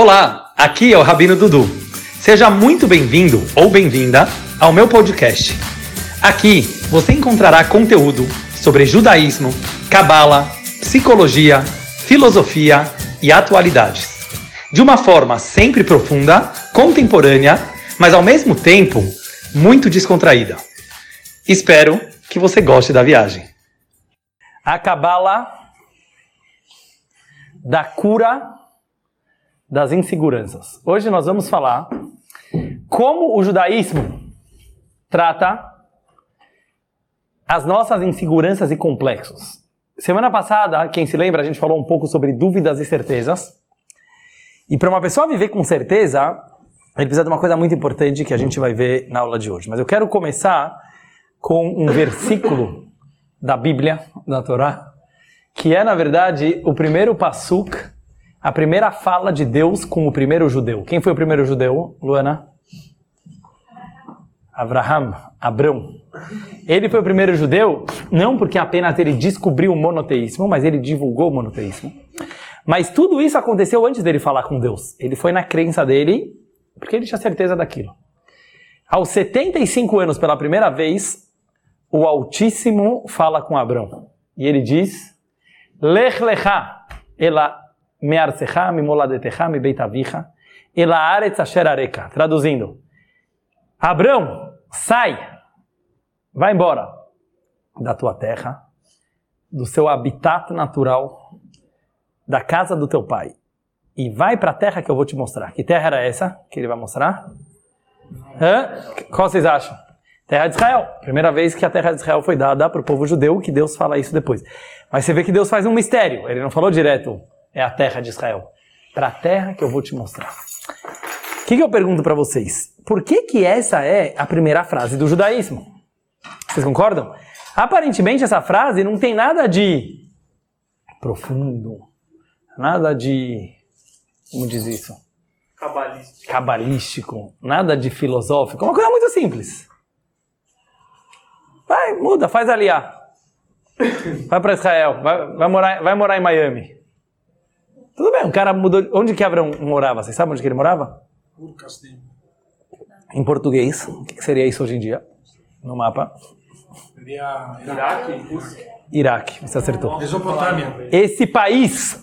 Olá, aqui é o Rabino Dudu. Seja muito bem-vindo ou bem-vinda ao meu podcast. Aqui você encontrará conteúdo sobre judaísmo, cabala, psicologia, filosofia e atualidades. De uma forma sempre profunda, contemporânea, mas ao mesmo tempo muito descontraída. Espero que você goste da viagem. A cabala da cura das inseguranças. Hoje nós vamos falar como o judaísmo trata as nossas inseguranças e complexos. Semana passada, quem se lembra, a gente falou um pouco sobre dúvidas e certezas. E para uma pessoa viver com certeza, ele precisa de uma coisa muito importante que a gente vai ver na aula de hoje. Mas eu quero começar com um versículo da Bíblia, da Torá, que é, na verdade, o primeiro pasuk a primeira fala de Deus com o primeiro judeu. Quem foi o primeiro judeu, Luana? Abraham, Abrão. Ele foi o primeiro judeu, não porque apenas ele descobriu o monoteísmo, mas ele divulgou o monoteísmo. Mas tudo isso aconteceu antes dele falar com Deus. Ele foi na crença dele, porque ele tinha certeza daquilo. Aos 75 anos, pela primeira vez, o Altíssimo fala com Abrão. E ele diz: Lech lecha, ela me'arcecha, mimoladetecha, mibeitavicha, ela aretz asher areka. Traduzindo, Abrão, sai, vai embora da tua terra, do seu habitat natural, da casa do teu pai, e vai para a terra que eu vou te mostrar. Que terra era essa que ele vai mostrar? Hã? Qual vocês acham? Terra de Israel. Primeira vez que a terra de Israel foi dada para o povo judeu, que Deus fala isso depois. Mas você vê que Deus faz um mistério. Ele não falou direto, é a terra de Israel. Para a terra que eu vou te mostrar. O que, que eu pergunto para vocês? Por que, que essa é a primeira frase do judaísmo? Vocês concordam? Aparentemente essa frase não tem nada de profundo, nada de. Como diz isso? Cabalístico. Cabalístico, nada de filosófico, uma coisa muito simples. Vai, muda, faz aliar. Vai para Israel, vai, vai, morar, vai morar em Miami. Tudo bem, o cara mudou. Onde que Abraão morava? Vocês sabem onde que ele morava? Em português. O que seria isso hoje em dia? No mapa? Seria Iraque? Iraque, você acertou. Mesopotâmia. Esse país.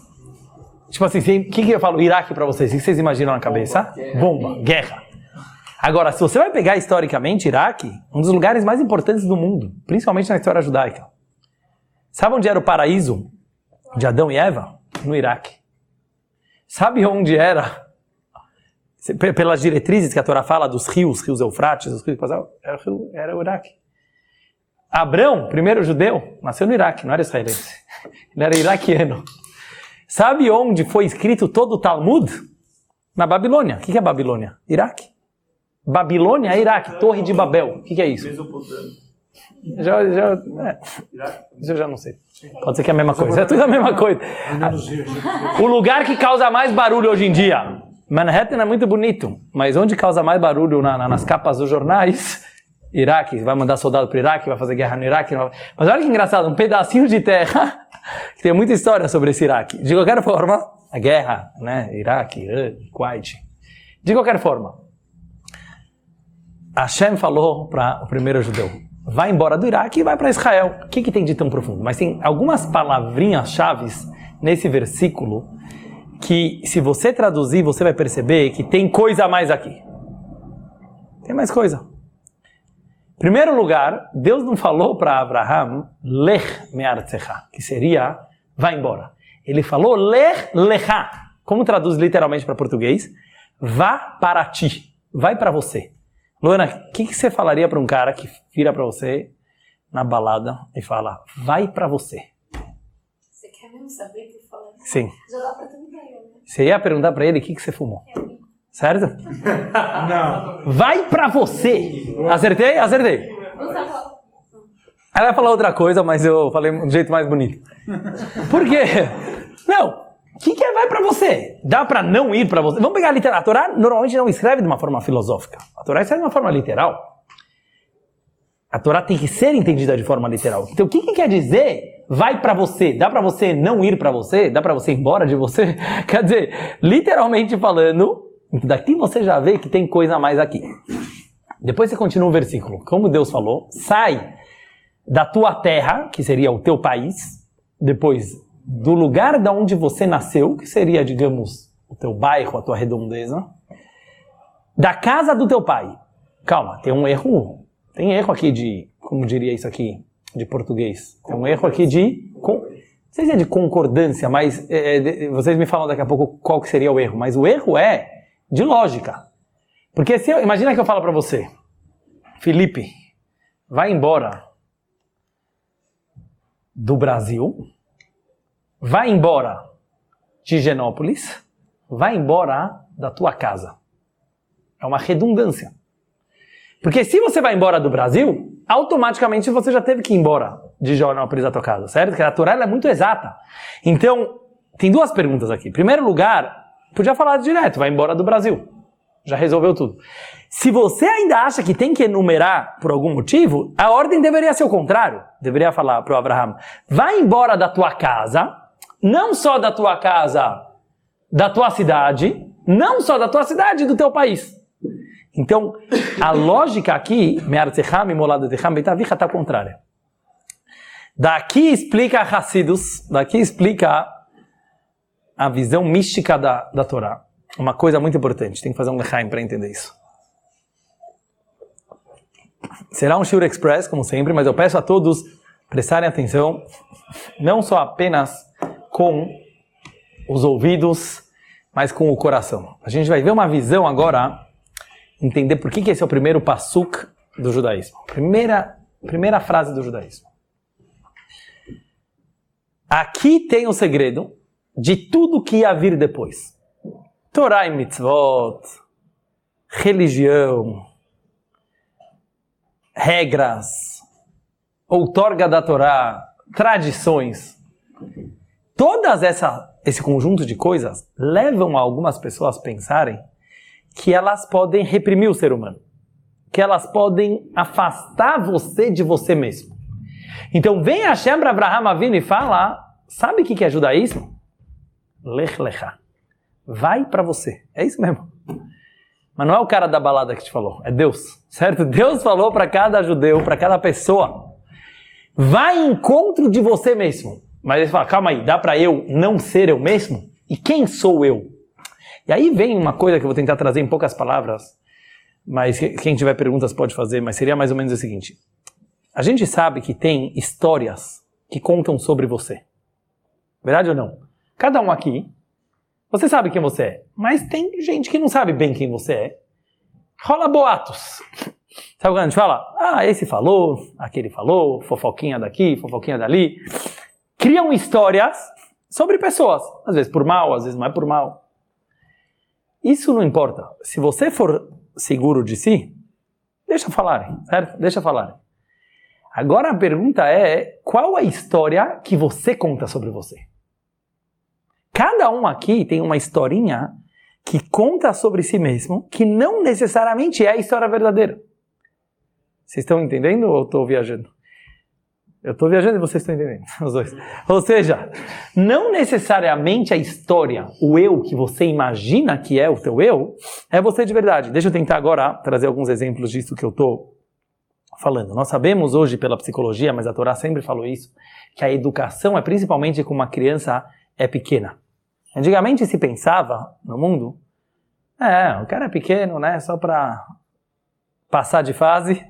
Tipo assim, o que, que eu falo? Iraque para vocês. O que vocês imaginam na cabeça? Bomba, guerra. Agora, se você vai pegar historicamente Iraque, um dos lugares mais importantes do mundo, principalmente na história judaica. Sabe onde era o paraíso de Adão e Eva? No Iraque. Sabe onde era? Pelas diretrizes que a Torá fala dos rios, rios Eufrates, os rios era, era o Iraque. Abrão, primeiro judeu, nasceu no Iraque, não era israelense. Ele era iraquiano. Sabe onde foi escrito todo o Talmud? Na Babilônia. O que é Babilônia? Iraque. Babilônia é Iraque, Torre de Babel. O que é isso? Mesopotâmia. Já, já, é, eu já não sei. Pode ser que é a mesma coisa. É tudo a mesma coisa. O lugar que causa mais barulho hoje em dia. Manhattan é muito bonito, mas onde causa mais barulho na, na, nas capas dos jornais? Iraque, vai mandar soldado para o Iraque, vai fazer guerra no Iraque. Mas olha que engraçado, um pedacinho de terra que tem muita história sobre esse Iraque. De qualquer forma, a guerra, né? Iraque, Irã, Kuwait. De qualquer forma, Hashem falou para o primeiro judeu: vai embora do Iraque e vai para Israel. O que, que tem de tão profundo? Mas tem algumas palavrinhas chaves nesse versículo que, se você traduzir, você vai perceber que tem coisa a mais aqui. Tem mais coisa. Em primeiro lugar, Deus não falou para Abraham, lech me'artzecha, que seria, vai embora. Ele falou lech lecha. Como traduz literalmente para português? Vá para ti, vai para você. Luana, o que, que, você falaria para um cara que vira para você na balada e fala, vai para você? Você quer mesmo saber o que eu falei? Sim. Já dá pra ele, né? Você ia perguntar para ele o que, que você fumou. Certo? Não. Vai para você. Acertei? Acertei. Não tá. Ela vai falar outra coisa, mas eu falei de um jeito mais bonito. Por quê? Não. O que, que é vai para você? Dá para não ir para você? Vamos pegar a literatura. A Torá normalmente não escreve de uma forma filosófica. A Torá escreve de uma forma literal. A Torá tem que ser entendida de forma literal. Então, o que, que quer dizer vai para você, dá para você não ir para você, dá para você ir embora de você. Quer dizer, literalmente falando, daqui você já vê que tem coisa a mais aqui. Depois você continua o versículo. Como Deus falou, sai da tua terra, que seria o teu país, depois do lugar da onde você nasceu, que seria, digamos, o teu bairro, a tua redondeza, da casa do teu pai. Calma, tem um erro, tem erro aqui de, como diria isso aqui, de português. Tem um erro aqui de, com, não sei se é de concordância, mas é, de, vocês me falam daqui a pouco qual que seria o erro, mas o erro é de lógica. Porque se eu, imagina que eu falo para você, Felipe, vai embora do Brasil, vai embora de Genópolis, vai embora da tua casa. É uma redundância. Porque se você vai embora do Brasil, automaticamente você já teve que ir embora de Genópolis da tua casa, certo? Porque a Torá é muito exata. Então, tem duas perguntas aqui. Em primeiro lugar, podia falar direto, vai embora do Brasil. Já resolveu tudo. Se você ainda acha que tem que enumerar por algum motivo, a ordem deveria ser o contrário. Deveria falar para o Abraham: vai embora da tua casa, não só da tua casa, da tua cidade, não só da tua cidade, do teu país. Então, a lógica aqui, está contrária. Daqui explica Hassidus, daqui explica a visão mística da, da Torá. Uma coisa muito importante, tem que fazer um lechaim para entender isso. Será um Shur Express, como sempre, mas eu peço a todos prestarem atenção, não só apenas com os ouvidos, mas com o coração. A gente vai ver uma visão agora, entender por que, que esse é o primeiro pasuk do judaísmo. Primeira, primeira frase do judaísmo. Aqui tem o segredo de tudo que ia vir depois. Torah e mitzvot, religião, regras, outorga da Torá, tradições. Todas essa esse conjunto de coisas levam algumas pessoas a pensarem que elas podem reprimir o ser humano, que elas podem afastar você de você mesmo. Então vem Hashem para Abraham Avinu e fala, sabe o que é judaísmo? Lech lecha. Vai para você. É isso mesmo. Mas não é o cara da balada que te falou, é Deus, certo? Deus falou para cada judeu, para cada pessoa, vai em encontro de você mesmo. Mas ele fala, calma aí, dá para eu não ser eu mesmo? E quem sou eu? E aí vem uma coisa que eu vou tentar trazer em poucas palavras, mas quem tiver perguntas pode fazer, mas seria mais ou menos o seguinte. A gente sabe que tem histórias que contam sobre você. Verdade ou não? Cada um aqui você sabe quem você é, mas tem gente que não sabe bem quem você é. Rola boatos. Sabe quando a gente fala? Ah, esse falou, aquele falou, fofoquinha daqui, fofoquinha dali. Criam histórias sobre pessoas. Às vezes por mal, às vezes não é por mal. Isso não importa. Se você for seguro de si, deixa falarem, certo? Deixa falarem. Agora a pergunta é: qual a história que você conta sobre você? Cada um aqui tem uma historinha que conta sobre si mesmo, que não necessariamente é a história verdadeira. Vocês estão entendendo ou estou viajando? Eu estou viajando e vocês estão entendendo, os dois. Ou seja, não necessariamente a história, o eu que você imagina que é o teu eu, é você de verdade. Deixa eu tentar agora trazer alguns exemplos disso que eu estou falando. Nós sabemos hoje pela psicologia, mas a Torá sempre falou isso, que a educação é principalmente com uma criança é pequena. Antigamente se pensava no mundo, é, o cara é pequeno, né, só para passar de fase.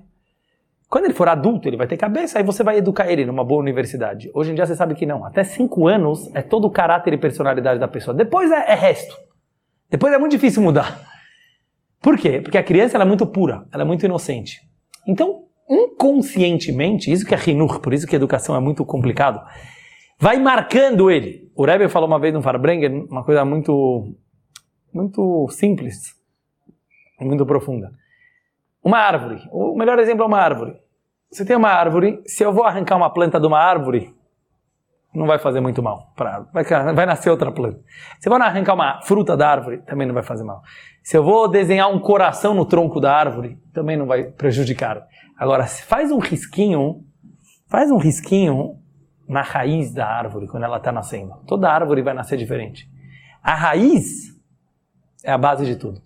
Quando ele for adulto, ele vai ter cabeça, aí você vai educar ele numa boa universidade. Hoje em dia você sabe que não. Até cinco anos é todo o caráter e personalidade da pessoa. Depois é, é resto. Depois é muito difícil mudar. Por quê? Porque a criança é muito pura, ela é muito inocente. Então, inconscientemente, isso que é rinur, por isso que a educação é muito complicado, vai marcando ele. O Rebbe falou uma vez no Farbrengen uma coisa muito, muito simples, muito profunda. Uma árvore. O melhor exemplo é uma árvore. Você tem uma árvore, se eu vou arrancar uma planta de uma árvore, não vai fazer muito mal para a árvore. Vai, vai nascer outra planta. Se eu vou arrancar uma fruta da árvore, também não vai fazer mal. Se eu vou desenhar um coração no tronco da árvore, também não vai prejudicar. Agora, se faz um risquinho, faz um risquinho na raiz da árvore quando ela está nascendo. Toda árvore vai nascer diferente. A raiz é a base de tudo.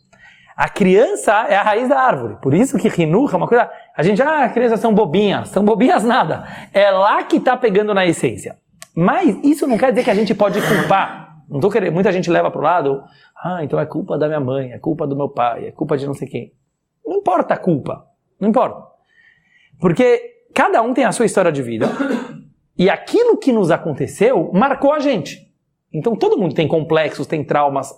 A criança é a raiz da árvore. Por isso que Rinuha é uma coisa. A gente, ah, as crianças são bobinhas. São bobinhas nada. É lá que está pegando na essência. Mas isso não quer dizer que a gente pode culpar. Não tô querendo, muita gente leva para o lado, ah, então é culpa da minha mãe, é culpa do meu pai, é culpa de não sei quem. Não importa a culpa. Não importa. Porque cada um tem a sua história de vida. E aquilo que nos aconteceu marcou a gente. Então todo mundo tem complexos, tem traumas.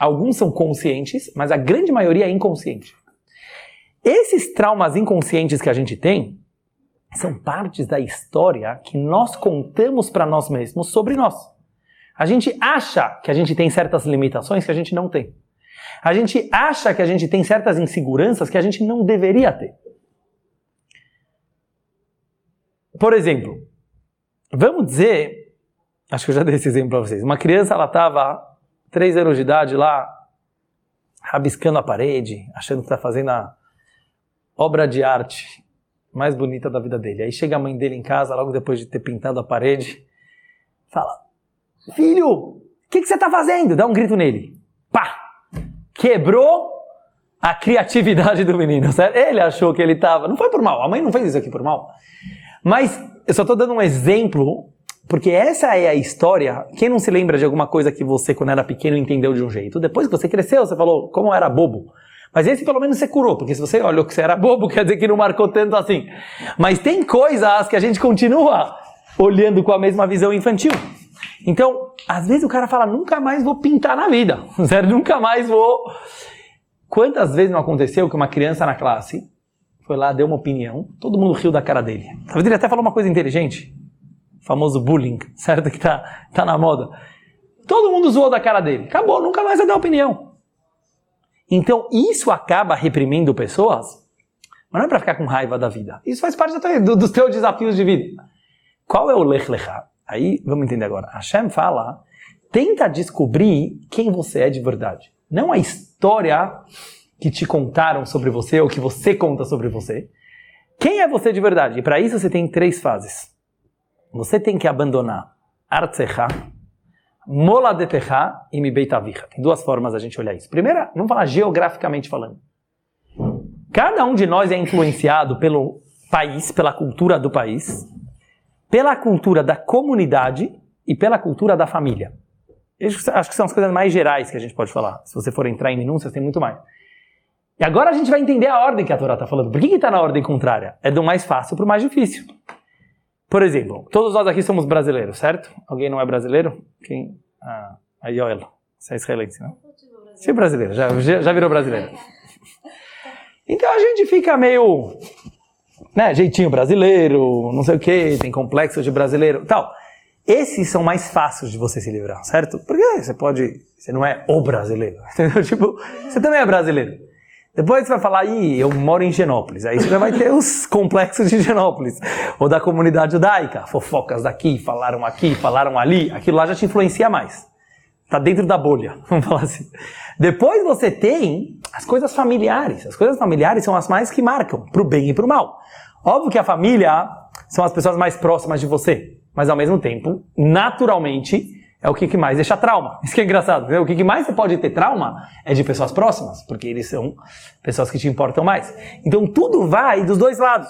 Alguns são conscientes, mas a grande maioria é inconsciente. Esses traumas inconscientes que a gente tem são partes da história que nós contamos para nós mesmos sobre nós. A gente acha que a gente tem certas limitações que a gente não tem. A gente acha que a gente tem certas inseguranças que a gente não deveria ter. Por exemplo, vamos dizer, acho que eu já dei esse exemplo para vocês. Uma criança, ela estava três anos de idade lá, rabiscando a parede, achando que está fazendo a obra de arte mais bonita da vida dele. Aí chega a mãe dele em casa, logo depois de ter pintado a parede, fala: Filho, o que, que você está fazendo? Dá um grito nele. Pá! Quebrou a criatividade do menino, certo? Ele achou que ele estava. Não foi por mal, a mãe não fez isso aqui por mal. Mas eu só estou dando um exemplo, porque essa é a história. Quem não se lembra de alguma coisa que você, quando era pequeno, entendeu de um jeito? Depois que você cresceu, você falou, como era bobo. Mas esse pelo menos você curou, porque se você olhou que você era bobo, quer dizer que não marcou tanto assim. Mas tem coisas que a gente continua olhando com a mesma visão infantil. Então, às vezes o cara fala, nunca mais vou pintar na vida. Sério, nunca mais vou. Quantas vezes não aconteceu que uma criança na classe foi lá, deu uma opinião, todo mundo riu da cara dele. Talvez ele até falou uma coisa inteligente, famoso bullying, certo? Que tá, tá na moda. Todo mundo zoou da cara dele. Acabou, nunca mais vai dar opinião. Então, isso acaba reprimindo pessoas, mas não é para ficar com raiva da vida. Isso faz parte do, dos teus desafios de vida. Qual é o lech lechá? Aí, vamos entender agora. Hashem fala, tenta descobrir quem você é de verdade. Não a história que te contaram sobre você ou que você conta sobre você. Quem é você de verdade? E para isso você tem três fases. Você tem que abandonar Artsecha, Moladetecha e Mibeitavicha. Tem duas formas a gente olhar isso. Primeira, vamos falar geograficamente falando. Cada um de nós é influenciado pelo país, pela cultura do país, pela cultura da comunidade e pela cultura da família. Acho que são as coisas mais gerais que a gente pode falar. Se você for entrar em minúcias, tem muito mais. E agora a gente vai entender a ordem que a Torá está falando. Por que está na ordem contrária? É do mais fácil para o mais difícil. Por exemplo, todos nós aqui somos brasileiros, certo? Alguém não é brasileiro? Quem? Ah, a Yoel. Você é israelense, não? Você é brasileiro, já, já virou brasileiro. Então a gente fica meio. Né, jeitinho brasileiro, não sei o que, tem complexo de brasileiro tal. Esses são mais fáceis de você se livrar, certo? Porque você pode. Você não é o brasileiro. Entendeu? Tipo, você também é brasileiro. Depois você vai falar, ih, eu moro em Genópolis. Aí você já vai ter os complexos de Genópolis. Ou da comunidade judaica. Fofocas daqui, falaram aqui, falaram ali. Aquilo lá já te influencia mais. Tá dentro da bolha, vamos falar assim. Depois você tem as coisas familiares. As coisas familiares são as mais que marcam, pro bem e pro mal. Óbvio que a família são as pessoas mais próximas de você. Mas ao mesmo tempo, naturalmente, é o que mais deixa trauma. Isso que é engraçado. O que mais você pode ter trauma é de pessoas próximas, porque eles são pessoas que te importam mais. Então tudo vai dos dois lados.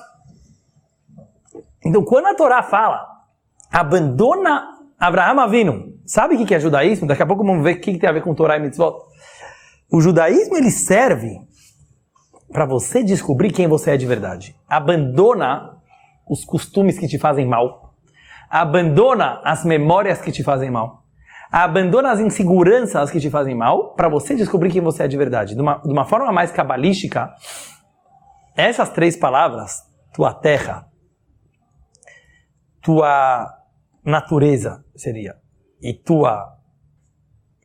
Então quando a Torá fala, abandona Abraham Avinu, sabe o que é judaísmo? Daqui a pouco vamos ver o que tem a ver com Torá e Mitzvot. O judaísmo ele serve para você descobrir quem você é de verdade. Abandona os costumes que te fazem mal. Abandona as memórias que te fazem mal abandona as inseguranças que te fazem mal para você descobrir quem você é de verdade. De uma, de uma forma mais cabalística, essas três palavras, tua terra, tua natureza seria, e tua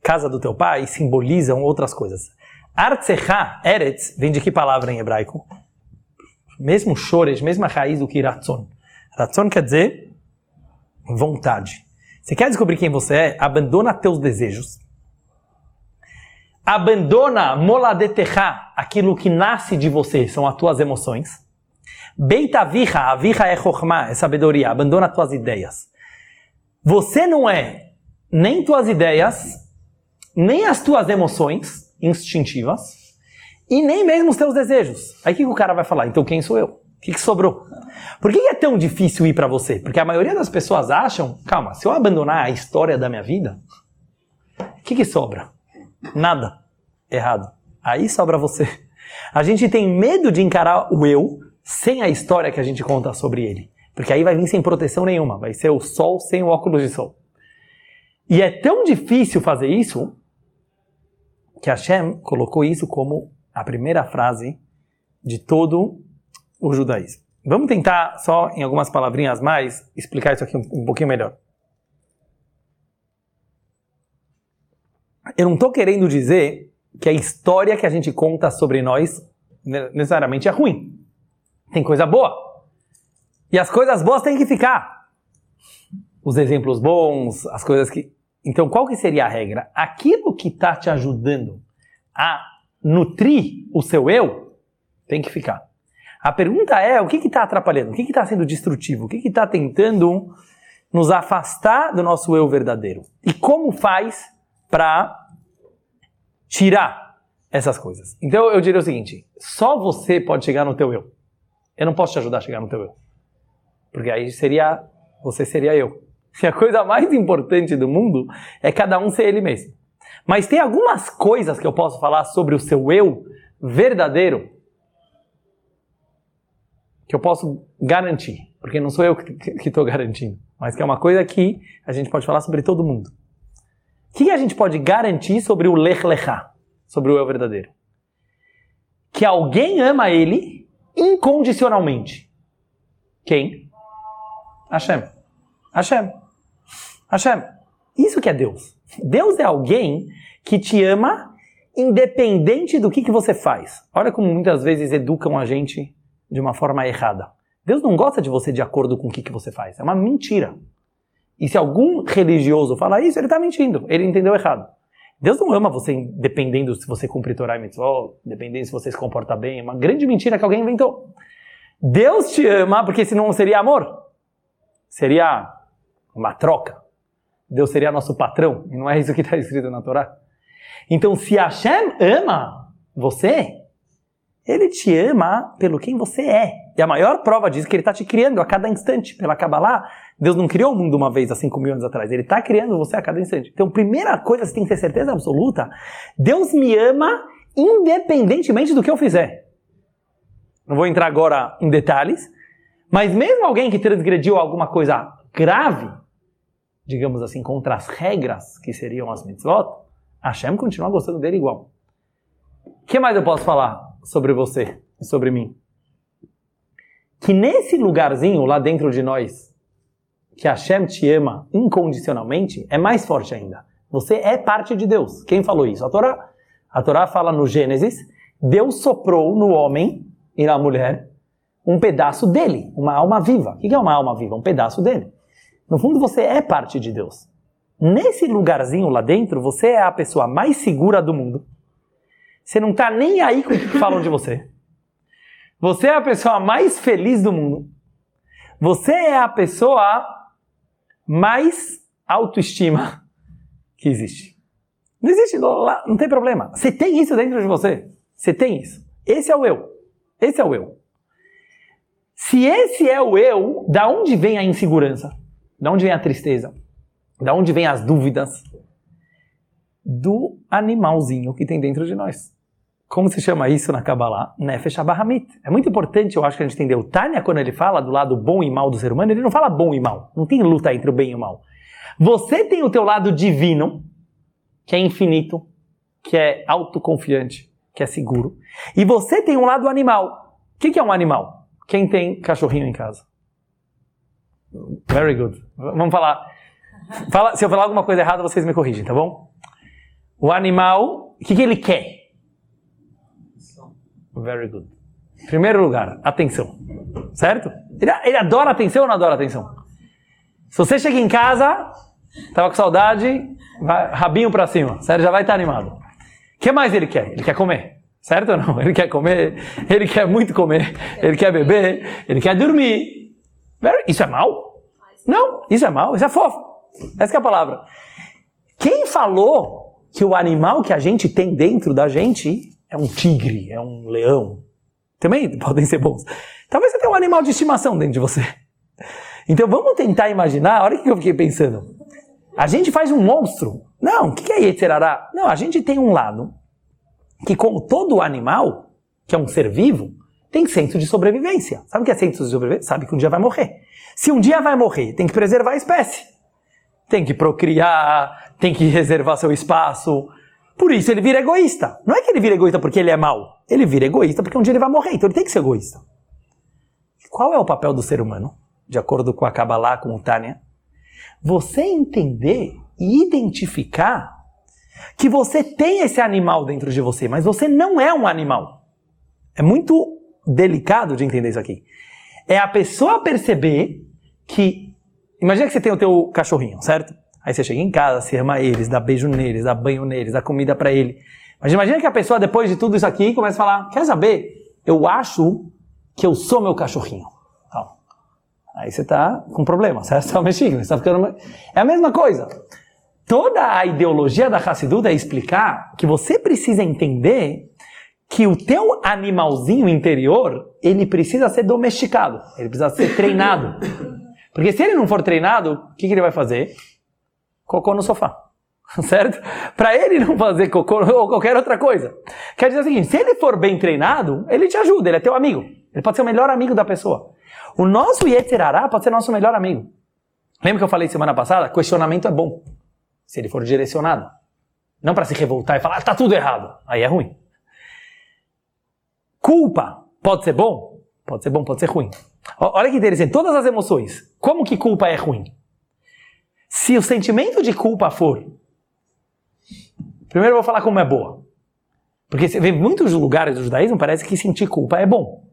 casa do teu pai simbolizam outras coisas. Artsecha, Eretz, vem de que palavra em hebraico? Mesmo chores, mesma raiz do que ratzon. Ratzon quer dizer vontade. Você quer descobrir quem você é? Abandona teus desejos. Abandona moladetecha, aquilo que nasce de você, são as tuas emoções. Beita viha, a viha é chokhmah, é sabedoria. Abandona tuas ideias. Você não é nem tuas ideias, nem as tuas emoções instintivas, e nem mesmo os teus desejos. Aí o que o cara vai falar? Então quem sou eu? Que, que sobrou? Por que é tão difícil ir para você? Porque a maioria das pessoas acham, calma, se eu abandonar a história da minha vida, o que, que sobra? Nada. Errado. Aí sobra você. A gente tem medo de encarar o eu sem a história que a gente conta sobre ele. Porque aí vai vir sem proteção nenhuma. Vai ser o sol sem o óculos de sol. E é tão difícil fazer isso que Hashem colocou isso como a primeira frase de todo o judaísmo. Vamos tentar, só em algumas palavrinhas mais, explicar isso aqui um, um pouquinho melhor. Eu não estou querendo dizer que a história que a gente conta sobre nós necessariamente é ruim. Tem coisa boa. E as coisas boas têm que ficar. Os exemplos bons, as coisas que. Então, qual que seria a regra? Aquilo que está te ajudando a nutrir o seu eu tem que ficar. A pergunta é: o que está atrapalhando? O que está sendo destrutivo? O que está tentando nos afastar do nosso eu verdadeiro? E como faz para tirar essas coisas? Então eu diria o seguinte: só você pode chegar no teu eu. Eu não posso te ajudar a chegar no teu eu. Porque aí seria você seria eu. E a coisa mais importante do mundo é cada um ser ele mesmo. Mas tem algumas coisas que eu posso falar sobre o seu eu verdadeiro que eu posso garantir, porque não sou eu que estou garantindo, mas que é uma coisa que a gente pode falar sobre todo mundo. O que a gente pode garantir sobre o Lech Lechá, sobre o eu verdadeiro? Que alguém ama ele incondicionalmente. Quem? Hashem. Hashem. Hashem. Isso que é Deus. Deus é alguém que te ama independente do que, que você faz. Olha como muitas vezes educam a gente de uma forma errada. Deus não gosta de você de acordo com o que, que você faz. É uma mentira. E se algum religioso falar isso, ele está mentindo. Ele entendeu errado. Deus não ama você dependendo se você cumpre Torah e Mitzvot, dependendo se você se comporta bem. É uma grande mentira que alguém inventou. Deus te ama porque senão seria amor. Seria uma troca. Deus seria nosso patrão. E não é isso que está escrito na Torá. Então, se Hashem ama você, ele te ama pelo quem você é. E a maior prova disso é que ele está te criando a cada instante. Pela Kabbalah, Deus não criou o mundo uma vez há 5 mil anos atrás. Ele está criando você a cada instante. Então, primeira coisa, você tem que ter certeza absoluta. Deus me ama independentemente do que eu fizer. Não vou entrar agora em detalhes. Mas mesmo alguém que transgrediu alguma coisa grave, digamos assim, contra as regras que seriam as mitzvot, Hashem continua gostando dele igual. O que mais eu posso falar? Sobre você e sobre mim. Que nesse lugarzinho lá dentro de nós, que Hashem te ama incondicionalmente, é mais forte ainda. Você é parte de Deus. Quem falou isso? A Torá. A Torá fala no Gênesis, Deus soprou no homem e na mulher um pedaço dele, uma alma viva. O que é uma alma viva? Um pedaço dele. No fundo, você é parte de Deus. Nesse lugarzinho lá dentro, você é a pessoa mais segura do mundo. Você não está nem aí com o que falam de você. Você é a pessoa mais feliz do mundo. Você é a pessoa mais autoestima que existe. Não existe, não tem problema. Você tem isso dentro de você. Você tem isso. Esse é o eu. Esse é o eu. Se esse é o eu, da onde vem a insegurança? Da onde vem a tristeza? Da onde vem as dúvidas? Do animalzinho que tem dentro de nós. Como se chama isso na Kabbalah? Nefesh Abahamit. É muito importante, eu acho que a gente entender. O Tânia, quando ele fala do lado bom e mal do ser humano, ele não fala bom e mal. Não tem luta entre o bem e o mal. Você tem o teu lado divino, que é infinito, que é autoconfiante, que é seguro. E você tem um lado animal. O que, que é um animal? Quem tem cachorrinho em casa? Very good. Vamos falar. Fala, se eu falar alguma coisa errada, vocês me corrigem, tá bom? O animal, o que, que ele quer? Very good. Primeiro lugar, atenção. Certo? Ele, ele adora atenção ou não adora atenção? Se você chega em casa, tava com saudade, vai, rabinho para cima, certo? Já vai estar tá animado. O que mais ele quer? Ele quer comer. Certo ou não? Ele quer comer, ele quer muito comer, ele quer beber, ele quer dormir. Isso é mal? Não, isso é mal, isso é fofo. Essa é a palavra. Quem falou que o animal que a gente tem dentro da gente é um tigre, é um leão? Também podem ser bons. Talvez você tenha um animal de estimação dentro de você. Então vamos tentar imaginar, olha o que eu fiquei pensando. A gente faz um monstro. Não, o que é Yetzerará? Não, a gente tem um lado que, como todo animal, que é um ser vivo, tem senso de sobrevivência. Sabe o que é senso de sobrevivência? Sabe que um dia vai morrer. Se um dia vai morrer, tem que preservar a espécie. Tem que procriar, tem que reservar seu espaço. Por isso ele vira egoísta. Não é que ele vira egoísta porque ele é mau. Ele vira egoísta porque um dia ele vai morrer. Então ele tem que ser egoísta. Qual é o papel do ser humano? De acordo com a Kabbalah, com o Tânia? Você entender e identificar que você tem esse animal dentro de você, mas você não é um animal. É muito delicado de entender isso aqui. É a pessoa perceber que. Imagina que você tem o teu cachorrinho, certo? Aí você chega em casa, se ama eles, dá beijo neles, dá banho neles, dá comida para ele. Mas imagina que a pessoa, depois de tudo isso aqui, começa a falar: Quer saber? Eu acho que eu sou meu cachorrinho. Então, aí você tá com problema, certo? Você tá mexendo, você tá ficando. É a mesma coisa. Toda a ideologia da Hassidut é explicar que você precisa entender que o teu animalzinho interior, ele precisa ser domesticado, ele precisa ser treinado. Porque se ele não for treinado, o que, que ele vai fazer? Cocô no sofá. Certo? Para ele não fazer cocô ou qualquer outra coisa. Quer dizer o seguinte, se ele for bem treinado, ele te ajuda, ele é teu amigo. Ele pode ser o melhor amigo da pessoa. O nosso Yetzirará pode ser nosso melhor amigo. Lembra que eu falei semana passada? Questionamento é bom. Se ele for direcionado. Não para se revoltar e falar, ah, tá tudo errado. Aí é ruim. Culpa pode ser bom? Pode ser bom, pode ser ruim. Olha que interessante, todas as emoções. Como que culpa é ruim? Se o sentimento de culpa for. Primeiro eu vou falar como é boa. Porque você vê muitos lugares do judaísmo, parece que sentir culpa é bom.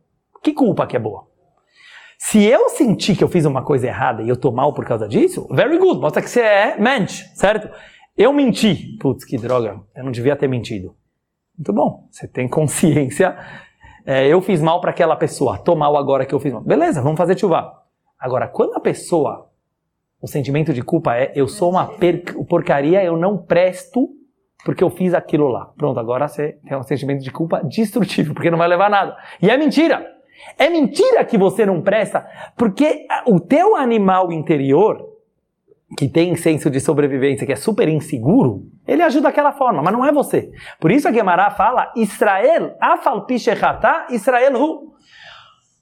Que culpa que é boa? Se eu sentir que eu fiz uma coisa errada e eu tô mal por causa disso, very good, mostra que você é mente, certo? Eu menti. Putz, que droga, eu não devia ter mentido. Muito bom, você tem consciência. É, eu fiz mal para aquela pessoa, tô mal agora que eu fiz mal. Beleza, vamos fazer chuva. Agora, quando a pessoa, o sentimento de culpa é eu sou uma porcaria, eu não presto porque eu fiz aquilo lá. Pronto, agora você tem um sentimento de culpa destrutivo, porque não vai levar nada. E é mentira. É mentira que você não presta, porque o teu animal interior, que tem senso de sobrevivência, que é super inseguro, ele ajuda daquela forma, mas não é você. Por isso a Gemara fala, Israel, afal pichechata, Israel hu.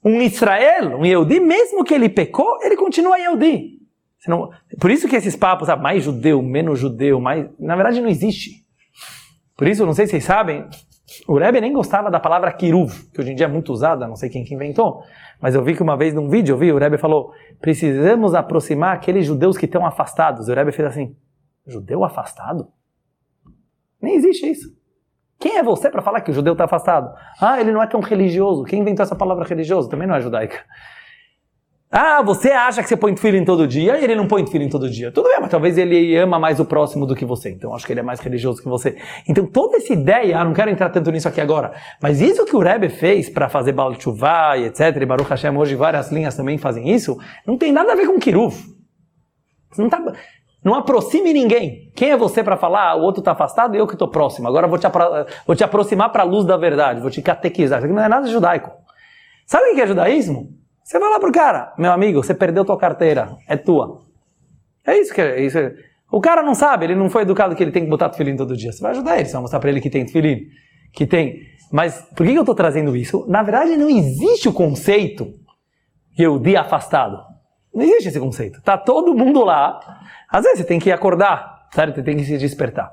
Um Israel, um Yehudi, mesmo que ele pecou, ele continua Yehudi. Não, por isso que esses papos, ah, mais judeu, menos judeu, mais, na verdade não existe. Por isso, não sei se vocês sabem, o Rebbe nem gostava da palavra kiruv, que hoje em dia é muito usada, não sei quem que inventou, mas eu vi que uma vez num vídeo, eu vi, o Rebbe falou, precisamos aproximar aqueles judeus que estão afastados. O Rebbe fez assim, judeu afastado? Nem existe isso. Quem é você para falar que o judeu está afastado? Ah, ele não é tão religioso. Quem inventou essa palavra religioso? Também não é judaica. Ah, você acha que você põe filho todo dia e ele não põe filho todo dia. Tudo bem, mas talvez ele ama mais o próximo do que você. Então acho que ele é mais religioso que você. Então toda essa ideia, ah, não quero entrar tanto nisso aqui agora, mas isso que o Rebbe fez para fazer Baal Tshuva e etc, e Baruch Hashem hoje várias linhas também fazem isso, não tem nada a ver com Kiruv. Não, tá, não aproxime ninguém. Quem é você para falar, ah, o outro está afastado e eu que estou próximo. Agora vou te, vou te aproximar para a luz da verdade, vou te catequizar. Isso aqui não é nada judaico. Sabe o que é judaísmo? Você vai lá pro cara, meu amigo, você perdeu tua carteira, é tua. É isso que é. Isso é. O cara não sabe, ele não foi educado que ele tem que botar tefilim todo dia. Você vai ajudar ele, você vai mostrar para ele que tem tefilim, que tem. Mas por que eu estou trazendo isso? Na verdade, não existe o conceito dia afastado. Não existe esse conceito. Tá todo mundo lá. Às vezes você tem que acordar, certo? Você tem que se despertar.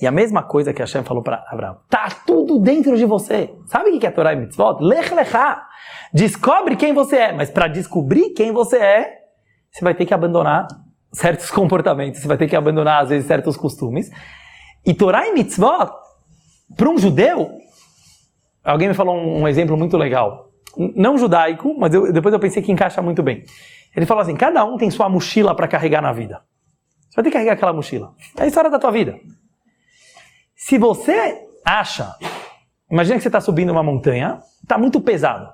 E a mesma coisa que Hashem falou para Abraão. Tá tudo dentro de você. Sabe o que é Torah e Mitzvot? Lech lechá. Descobre quem você é. Mas para descobrir quem você é, você vai ter que abandonar certos comportamentos. Você vai ter que abandonar, às vezes, certos costumes. E Torah e Mitzvot, para um judeu, alguém me falou um, exemplo muito legal. Não judaico, mas eu, depois eu pensei que encaixa muito bem. Ele falou assim: cada um tem sua mochila para carregar na vida. Você vai ter que carregar aquela mochila. É a história da tua vida. Se você acha, imagina que você está subindo uma montanha, está muito pesado.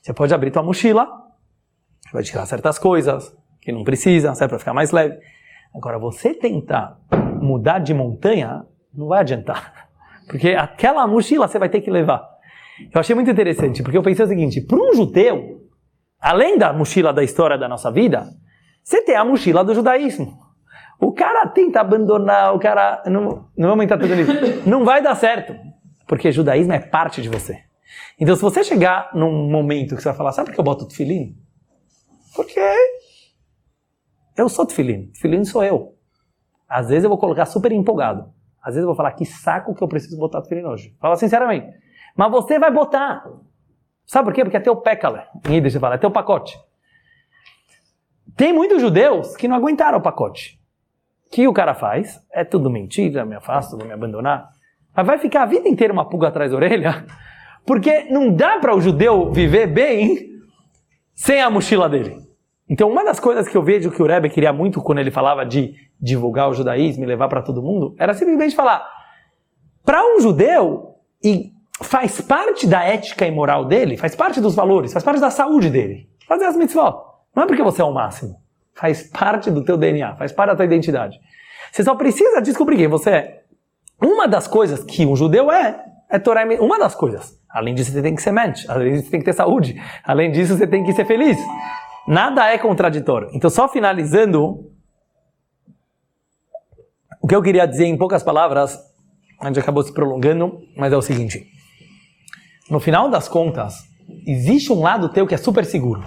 Você pode abrir tua mochila, vai tirar certas coisas, que não precisa, serve para ficar mais leve. Agora, você tentar mudar de montanha, não vai adiantar. Porque aquela mochila você vai ter que levar. Eu achei muito interessante, porque eu pensei o seguinte: para um judeu, além da mochila da história da nossa vida, você tem a mochila do judaísmo. O cara tenta abandonar, o cara. Não, não vamos entrar tudo nisso. Não vai dar certo. Porque judaísmo é parte de você. Então, se você chegar num momento que você vai falar, sabe por que eu boto tefilim? Porque eu sou tefilim. Tefilim sou eu. Às vezes eu vou colocar super empolgado. Às vezes eu vou falar, que saco que eu preciso botar tefilim hoje. Fala sinceramente. Mas você vai botar. Sabe por quê? Porque é teu pécale. Em Yiddish fala, é teu pacote. Tem muitos judeus que não aguentaram o pacote. Que o cara faz? É tudo mentira, me afasto, vou me abandonar. Mas vai ficar a vida inteira uma pulga atrás da orelha, porque não dá para o judeu viver bem sem a mochila dele. Então, uma das coisas que eu vejo que o Rebbe queria muito quando ele falava de divulgar o judaísmo e levar para todo mundo, era simplesmente falar: para um judeu, e faz parte da ética e moral dele, faz parte dos valores, faz parte da saúde dele, fazer as mitzvot. Não é porque você é o máximo. Faz parte do teu DNA, faz parte da tua identidade. Você só precisa descobrir quem você é. Uma das coisas que um judeu é, é Torah. Uma das coisas. Além disso, você tem que ser mente. Além disso, você tem que ter saúde. Além disso, você tem que ser feliz. Nada é contraditório. Então, só finalizando, o que eu queria dizer em poucas palavras, a gente acabou se prolongando, mas é o seguinte. No final das contas, existe um lado teu que é super seguro.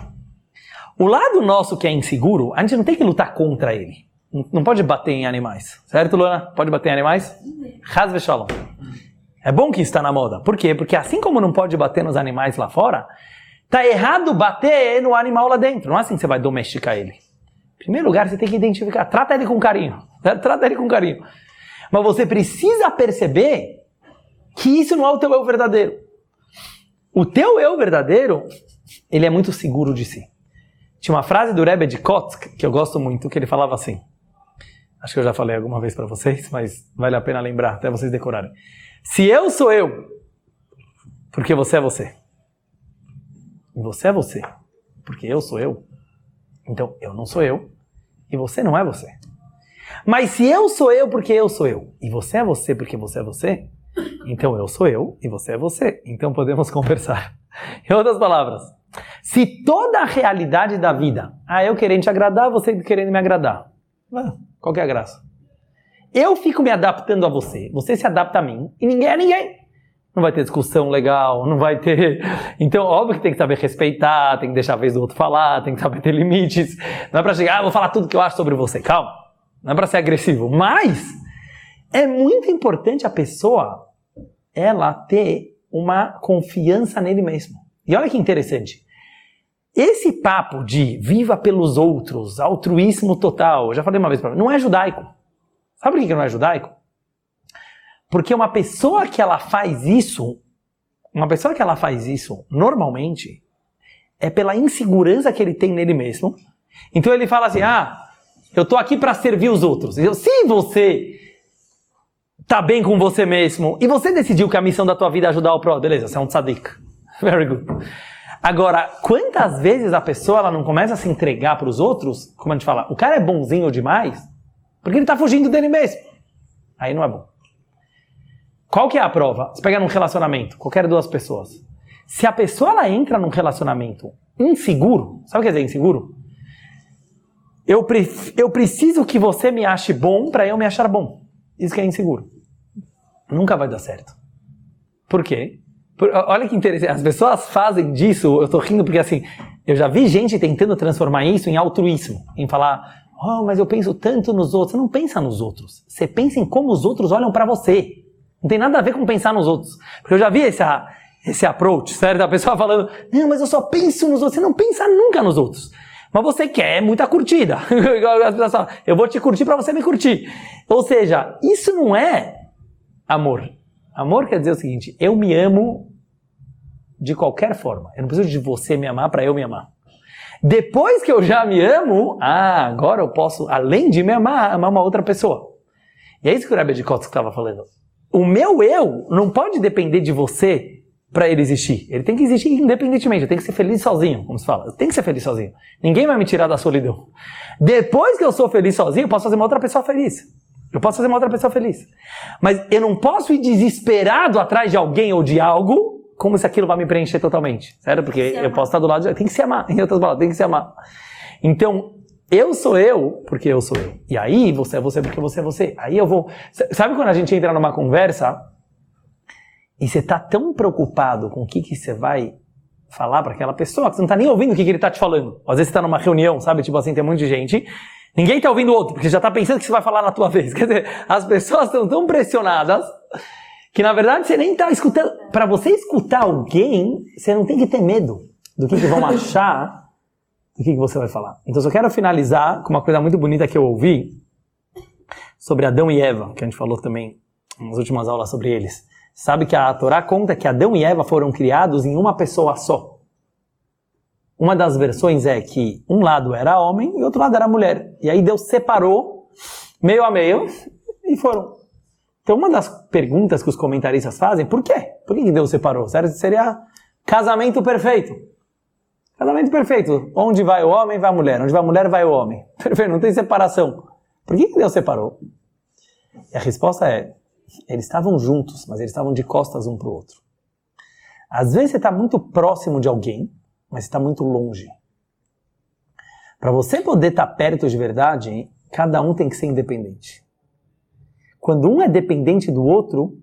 O lado nosso que é inseguro, a gente não tem que lutar contra ele. Não pode bater em animais. Certo, Luana? Pode bater em animais? Hasve shalom. É bom que está na moda. Por quê? Porque assim como não pode bater nos animais lá fora, tá errado bater no animal lá dentro. Não é assim que você vai domesticar ele. Em primeiro lugar, você tem que identificar. Trata ele com carinho. Trata ele com carinho. Mas você precisa perceber que isso não é o teu eu verdadeiro. O teu eu verdadeiro, ele é muito seguro de si. Tinha uma frase do Rebbe de Kotsk, que eu gosto muito, que ele falava assim. Acho que eu já falei alguma vez para vocês, mas vale a pena lembrar até vocês decorarem. Se eu sou eu, porque você é você. E você é você, porque eu sou eu. Então eu não sou eu e você não é você. Mas se eu sou eu porque eu sou eu e você é você porque você é você, então eu sou eu e você é você. Então podemos conversar. Em outras palavras, se toda a realidade da vida, ah, eu querendo te agradar, você querendo me agradar, qual que é a graça? Eu fico me adaptando a você, você se adapta a mim e ninguém é ninguém. Não vai ter discussão legal, não vai ter. Então, óbvio que tem que saber respeitar, tem que deixar a vez do outro falar, tem que saber ter limites. Não é pra chegar, ah, vou falar tudo que eu acho sobre você. Calma. Não é pra ser agressivo. Mas é muito importante a pessoa ela ter uma confiança nele mesmo. E olha que interessante. Esse papo de viva pelos outros, altruísmo total, já falei uma vez para não é judaico. Sabe por que não é judaico? Porque uma pessoa que ela faz isso, uma pessoa que ela faz isso normalmente, é pela insegurança que ele tem nele mesmo. Então ele fala assim: ah, eu tô aqui para servir os outros. Eu, se você tá bem com você mesmo e você decidiu que a missão da tua vida é ajudar o próximo, beleza, você é um tzadik. Very good. Agora, quantas vezes a pessoa ela não começa a se entregar para os outros, como a gente fala, o cara é bonzinho demais, porque ele está fugindo dele mesmo. Aí não é bom. Qual que é a prova? Você pega num relacionamento, qualquer duas pessoas. Se a pessoa ela entra num relacionamento inseguro, sabe o que quer dizer inseguro? Eu, pre eu preciso que você me ache bom para eu me achar bom. Isso que é inseguro. Nunca vai dar certo. Por quê? Olha que interessante. As pessoas fazem disso, eu tô rindo porque assim, eu já vi gente tentando transformar isso em altruísmo. Em falar, oh, mas eu penso tanto nos outros. Você não pensa nos outros. Você pensa em como os outros olham para você. Não tem nada a ver com pensar nos outros. Porque eu já vi esse, esse approach, sério, da pessoa falando, não, mas eu só penso nos outros. Você não pensa nunca nos outros. Mas você quer muita curtida. eu vou te curtir para você me curtir. Ou seja, isso não é amor. Amor quer dizer o seguinte: eu me amo de qualquer forma. Eu não preciso de você me amar para eu me amar. Depois que eu já me amo, ah, agora eu posso, além de me amar, amar uma outra pessoa. E é isso que o Rebbe de Kotzk estava falando. O meu eu não pode depender de você para ele existir. Ele tem que existir independentemente, eu tenho que ser feliz sozinho, como se fala. Eu tenho que ser feliz sozinho. Ninguém vai me tirar da solidão. Depois que eu sou feliz sozinho, eu posso fazer uma outra pessoa feliz. Eu posso fazer uma outra pessoa feliz. Mas eu não posso ir desesperado atrás de alguém ou de algo, como se aquilo vai me preencher totalmente. Certo? Porque eu posso estar do lado de. Tem que se amar. Em outras palavras, tem que se amar. Então, eu sou eu porque eu sou eu. E aí você é você porque você é você. Aí eu vou. Sabe quando a gente entra numa conversa e você está tão preocupado com o que, que você vai falar para aquela pessoa que você não está nem ouvindo o que, que ele está te falando. Às vezes você está numa reunião, sabe? Tipo assim, tem um monte de gente. Ninguém está ouvindo o outro, porque já está pensando que você vai falar na tua vez. Quer dizer, as pessoas estão tão pressionadas que na verdade você nem está escutando. Para você escutar alguém, você não tem que ter medo do que, que vão achar do que, que você vai falar. Então, só quero finalizar com uma coisa muito bonita que eu ouvi sobre Adão e Eva, que a gente falou também nas últimas aulas sobre eles. Sabe que a Torá conta que Adão e Eva foram criados em uma pessoa só. Uma das versões é que um lado era homem e outro lado era mulher. E aí Deus separou meio a meio e foram. Então uma das perguntas que os comentaristas fazem, por quê? Por que Deus separou? Seria casamento perfeito. Casamento perfeito. Onde vai o homem, vai a mulher. Onde vai a mulher, vai o homem. Perfeito, não tem separação. Por que Deus separou? E a resposta é, eles estavam juntos, mas eles estavam de costas um para o outro. Às vezes você está muito próximo de alguém, mas está muito longe. Para você poder estar tá perto de verdade, cada um tem que ser independente. Quando um é dependente do outro,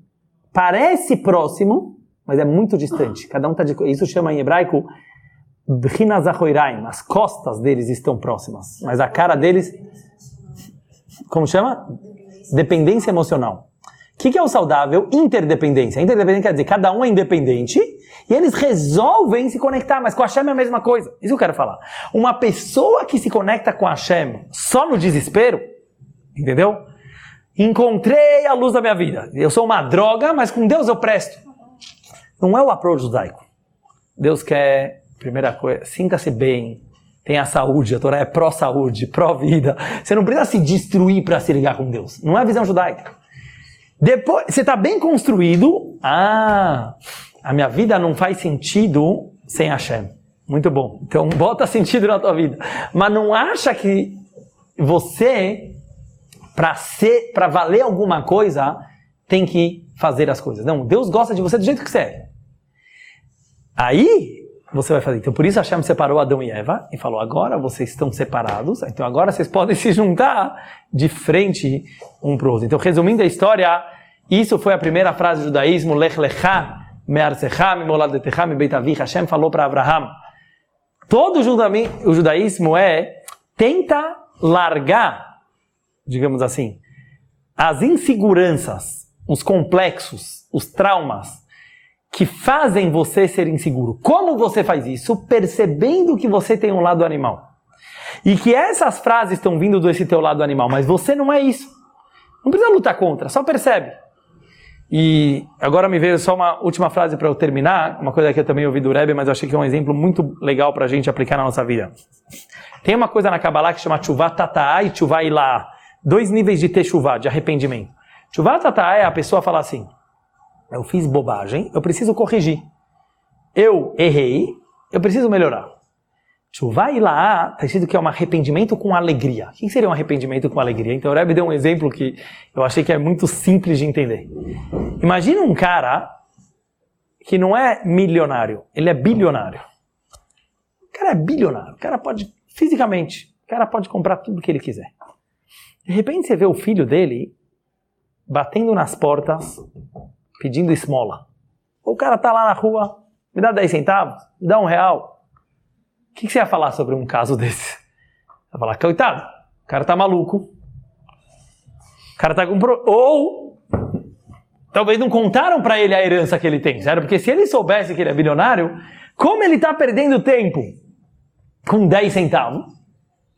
parece próximo, mas é muito distante. Cada um está de isso chama em hebraico as costas deles estão próximas, mas a cara deles como chama? Dependência emocional. O que, que, é o saudável? Interdependência. Interdependência quer dizer cada um é independente e eles resolvem se conectar, mas com a Hashem é a mesma coisa. Isso que eu quero falar. Uma pessoa que se conecta com a Hashem só no desespero, entendeu? Encontrei a luz da minha vida. Eu sou uma droga, mas com Deus eu presto. Não é o approach judaico. Deus quer, primeira coisa, sinta-se bem, tenha saúde, a Torá é pró-saúde, pró-vida. Você não precisa se destruir para se ligar com Deus. Não é a visão judaica. Depois, você está bem construído. Ah, a minha vida não faz sentido sem Hashem. Muito bom. Então, bota sentido na tua vida. Mas não acha que você, para ser, para valer alguma coisa, tem que fazer as coisas. Não, Deus gosta de você do jeito que você é. Aí, você vai fazer. Então, por isso Hashem separou Adão e Eva e falou: agora vocês estão separados, então agora vocês podem se juntar de frente um para o outro. Então, resumindo a história, isso foi a primeira frase do judaísmo: Lech lecha me'arsecha mimoladetecha mebeitavi. Hashem falou para Abraham. Todo o judaísmo é tenta largar, digamos assim, as inseguranças, os complexos, os traumas que fazem você ser inseguro. Como você faz isso? Percebendo que você tem um lado animal. E que essas frases estão vindo desse teu lado animal, mas você não é isso. Não precisa lutar contra, só percebe. E agora me veio só uma última frase para eu terminar, uma coisa que eu também ouvi do Rebbe, mas eu achei que é um exemplo muito legal para a gente aplicar na nossa vida. Tem uma coisa na Kabbalah que chama Tchuvah Tata'a e Tchuvah Ilá. Dois níveis de Teshuvah, de arrependimento. Tchuvah Tata'a é a pessoa falar assim, eu fiz bobagem, eu preciso corrigir. Eu errei, eu preciso melhorar. Chuvá e lá está escrito que é um arrependimento com alegria. O que seria um arrependimento com alegria? Então o Rebbe deu um exemplo que eu achei que é muito simples de entender. Imagina um cara que não é milionário, ele é bilionário. O cara é bilionário, o cara pode, fisicamente, o cara pode comprar tudo que ele quiser. De repente você vê o filho dele batendo nas portas pedindo esmola. O cara tá lá na rua, me dá 10 centavos, me dá um real. O que, que você ia falar sobre um caso desse? Vai falar, coitado, o cara tá maluco. O cara tá com. Pro... Ou talvez não contaram para ele a herança que ele tem, certo? Porque se ele soubesse que ele é bilionário, como ele tá perdendo tempo com 10 centavos?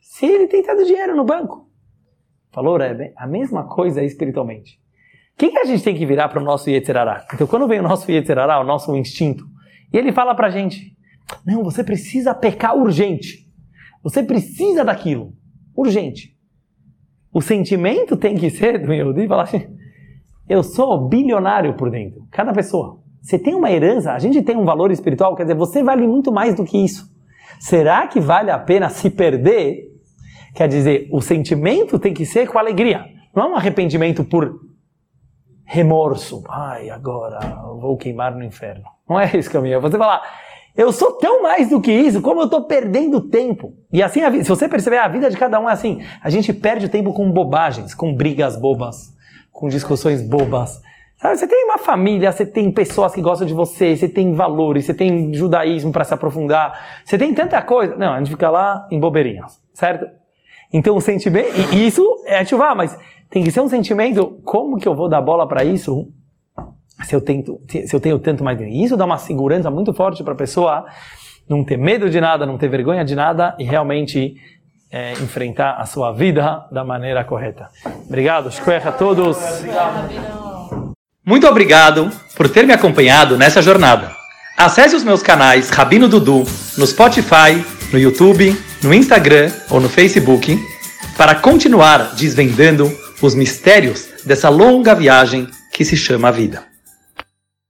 Se ele tem tanto dinheiro no banco. Falou, Rebbe, a mesma coisa espiritualmente. Quem que a gente tem que virar para o nosso Yetzirará? Então, quando vem o nosso Yetzirará, o nosso instinto, e ele fala para a gente: não, você precisa pecar urgente. Você precisa daquilo. Urgente. O sentimento tem que ser do Yehudi falar assim: eu sou bilionário por dentro. Cada pessoa. Você tem uma herança, a gente tem um valor espiritual, quer dizer, você vale muito mais do que isso. Será que vale a pena se perder? Quer dizer, o sentimento tem que ser com alegria. Não é um arrependimento por remorso. Ai, agora vou queimar no inferno. Não é isso, Caminha. Você falar, eu sou tão mais do que isso, como eu estou perdendo tempo. E assim, se você perceber, a vida de cada um é assim. A gente perde o tempo com bobagens, com brigas bobas, com discussões bobas. Sabe, você tem uma família, você tem pessoas que gostam de você, você tem valores, você tem judaísmo para se aprofundar, você tem tanta coisa. Não, a gente fica lá em bobeirinhas, certo? Então o sentimento, e isso é ativar, mas tem que ser um sentimento, como que eu vou dar bola para isso? Se eu, tento, se eu tenho tanto mais. Isso dá uma segurança muito forte para a pessoa não ter medo de nada, não ter vergonha de nada e realmente é, enfrentar a sua vida da maneira correta. Obrigado, Shkoyach a todos. Muito obrigado por ter me acompanhado nessa jornada. Acesse os meus canais Rabino Dudu no Spotify, no YouTube, no Instagram ou no Facebook para continuar desvendando os mistérios dessa longa viagem que se chama vida.